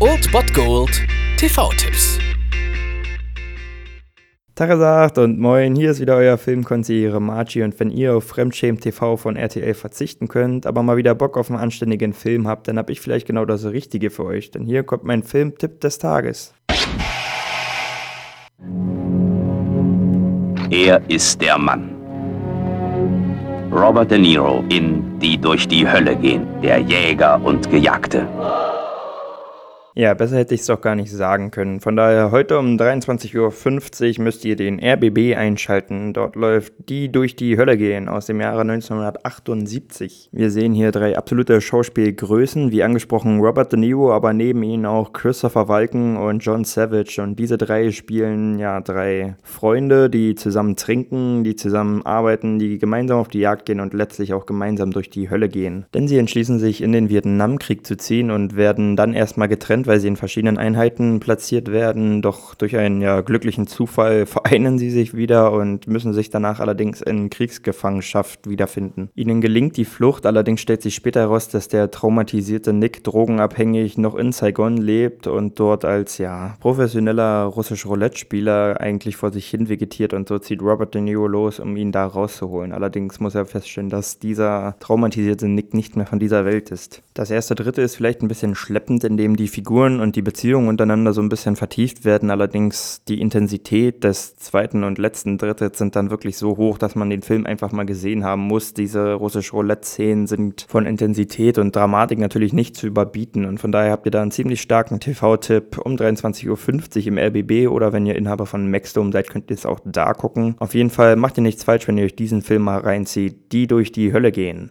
Old Bot Gold TV-Tipps. Tagesagt und moin, hier ist wieder euer Filmkonsigliere Margie und wenn ihr auf Fremdschämen TV von RTL verzichten könnt, aber mal wieder Bock auf einen anständigen Film habt, dann hab ich vielleicht genau das Richtige für euch, denn hier kommt mein Filmtipp des Tages. Er ist der Mann. Robert De Niro in Die durch die Hölle gehen, der Jäger und Gejagte. Ja, besser hätte ich es doch gar nicht sagen können. Von daher, heute um 23.50 Uhr müsst ihr den RBB einschalten. Dort läuft Die durch die Hölle gehen aus dem Jahre 1978. Wir sehen hier drei absolute Schauspielgrößen, wie angesprochen Robert De Niro, aber neben ihnen auch Christopher Walken und John Savage. Und diese drei spielen ja drei Freunde, die zusammen trinken, die zusammen arbeiten, die gemeinsam auf die Jagd gehen und letztlich auch gemeinsam durch die Hölle gehen. Denn sie entschließen sich in den Vietnamkrieg zu ziehen und werden dann erstmal getrennt sind, weil sie in verschiedenen Einheiten platziert werden. Doch durch einen ja, glücklichen Zufall vereinen sie sich wieder und müssen sich danach allerdings in Kriegsgefangenschaft wiederfinden. Ihnen gelingt die Flucht, allerdings stellt sich später heraus, dass der traumatisierte Nick drogenabhängig noch in Saigon lebt und dort als ja professioneller russisch Roulette-Spieler eigentlich vor sich hin vegetiert und so zieht Robert De Niro los, um ihn da rauszuholen. Allerdings muss er feststellen, dass dieser traumatisierte Nick nicht mehr von dieser Welt ist. Das erste Dritte ist vielleicht ein bisschen schleppend, indem die Figur Figuren und die Beziehungen untereinander so ein bisschen vertieft werden. Allerdings die Intensität des zweiten und letzten Drittels sind dann wirklich so hoch, dass man den Film einfach mal gesehen haben muss. Diese russische Roulette-Szenen sind von Intensität und Dramatik natürlich nicht zu überbieten. Und von daher habt ihr da einen ziemlich starken TV-Tipp um 23.50 Uhr im RBB oder wenn ihr Inhaber von Maxdome seid, könnt ihr es auch da gucken. Auf jeden Fall macht ihr nichts falsch, wenn ihr euch diesen Film mal reinzieht, die durch die Hölle gehen.